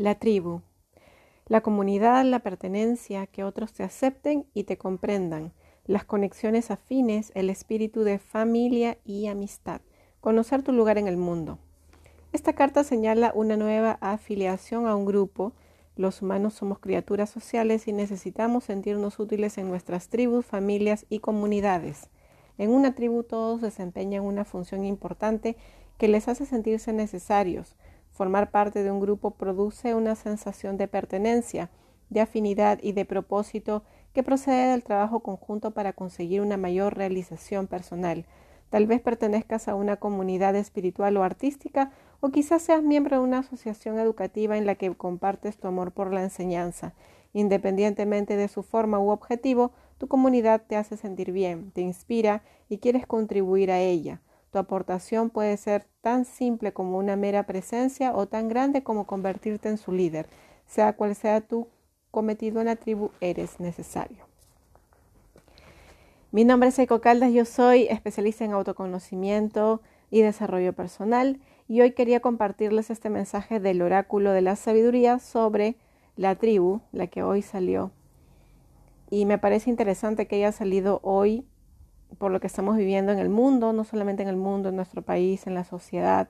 La tribu. La comunidad, la pertenencia, que otros te acepten y te comprendan, las conexiones afines, el espíritu de familia y amistad, conocer tu lugar en el mundo. Esta carta señala una nueva afiliación a un grupo. Los humanos somos criaturas sociales y necesitamos sentirnos útiles en nuestras tribus, familias y comunidades. En una tribu todos desempeñan una función importante que les hace sentirse necesarios. Formar parte de un grupo produce una sensación de pertenencia, de afinidad y de propósito que procede del trabajo conjunto para conseguir una mayor realización personal. Tal vez pertenezcas a una comunidad espiritual o artística o quizás seas miembro de una asociación educativa en la que compartes tu amor por la enseñanza. Independientemente de su forma u objetivo, tu comunidad te hace sentir bien, te inspira y quieres contribuir a ella. Tu aportación puede ser tan simple como una mera presencia o tan grande como convertirte en su líder. Sea cual sea tu cometido en la tribu, eres necesario. Mi nombre es Eiko Caldas, yo soy especialista en autoconocimiento y desarrollo personal y hoy quería compartirles este mensaje del oráculo de la sabiduría sobre la tribu, la que hoy salió. Y me parece interesante que haya salido hoy por lo que estamos viviendo en el mundo, no solamente en el mundo, en nuestro país, en la sociedad.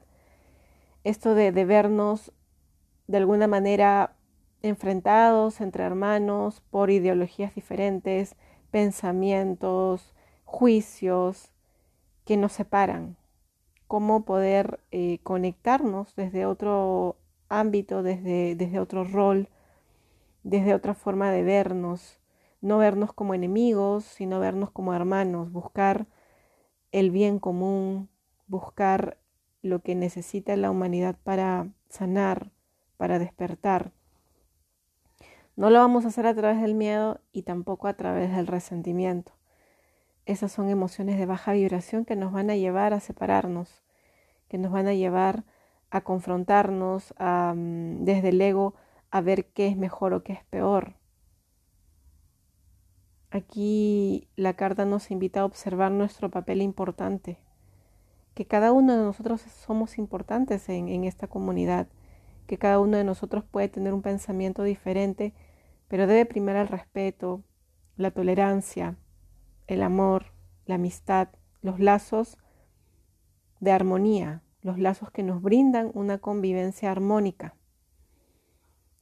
Esto de, vernos de alguna manera enfrentados entre hermanos por ideologías diferentes, pensamientos, juicios que nos separan. Cómo poder eh, conectarnos desde otro ámbito, desde otro rol, desde otra forma de vernos. No vernos como enemigos, sino vernos como hermanos. Buscar el bien común, buscar lo que necesita la humanidad para sanar, para despertar. No lo vamos a hacer a través del miedo y tampoco a través del resentimiento. Esas son emociones de baja vibración que nos van a llevar a separarnos, que nos van a llevar a confrontarnos a, mm, desde el ego a ver qué es mejor o qué es peor. Aquí la carta nos invita a observar nuestro papel importante, que cada uno de nosotros somos importantes en, esta comunidad, que cada uno de nosotros puede tener un pensamiento diferente pero debe primar el respeto, la tolerancia, el amor, la amistad, los lazos de armonía, los lazos que nos brindan una convivencia armónica,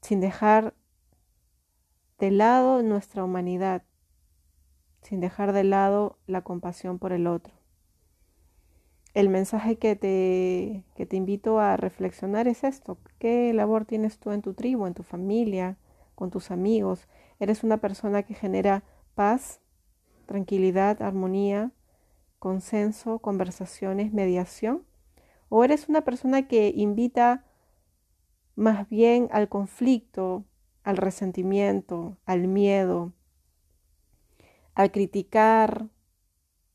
sin dejar de lado nuestra humanidad, sin dejar de lado la compasión por el otro. El mensaje que te, que te invito a reflexionar es esto. ¿Qué labor tienes tú en tu tribu, en tu familia, con tus amigos. Eres una persona que genera paz, tranquilidad, armonía, consenso, conversaciones, mediación. O eres una persona que invita más bien al conflicto, al resentimiento, al miedo, al criticar,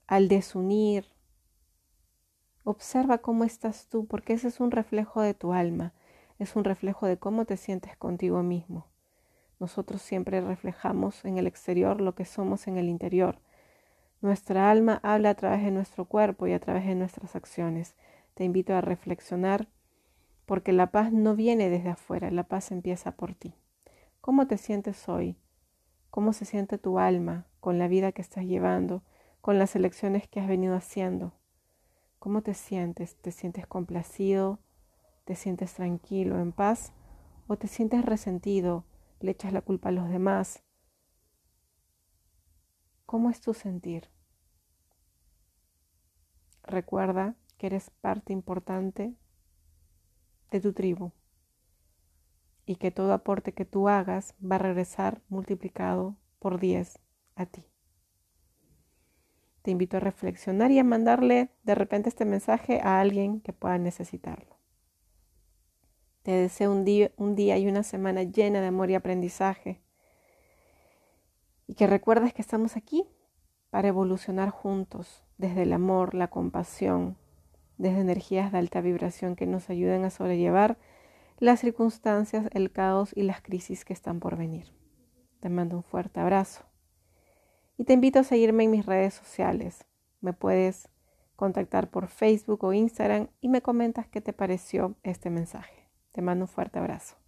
al desunir. Observa cómo estás tú, porque ese es un reflejo de tu alma, es un reflejo de cómo te sientes contigo mismo. Nosotros siempre reflejamos en el exterior lo que somos en el interior. Nuestra alma habla a través de nuestro cuerpo y a través de nuestras acciones. Te invito a reflexionar porque la paz no viene desde afuera, la paz empieza por ti. ¿Cómo te sientes hoy? ¿Cómo se siente tu alma con la vida que estás llevando, con las elecciones que has venido haciendo? ¿Cómo te sientes? ¿Te sientes complacido? ¿Te sientes tranquilo, en paz? ¿O te sientes resentido, le echas la culpa a los demás. ¿Cómo es tu sentir? Recuerda que eres parte importante de tu tribu y que todo aporte que tú hagas va a regresar multiplicado por 10 a ti. Te invito a reflexionar y a mandarle de repente este mensaje a alguien que pueda necesitarlo. Te deseo un día, y una semana llena de amor y aprendizaje. Y que recuerdes que estamos aquí para evolucionar juntos desde el amor, la compasión, desde energías de alta vibración que nos ayuden a sobrellevar las circunstancias, el caos y las crisis que están por venir. Te mando un fuerte abrazo. Y te invito a seguirme en mis redes sociales. Me puedes contactar por Facebook o Instagram y me comentas qué te pareció este mensaje. Te mando un fuerte abrazo.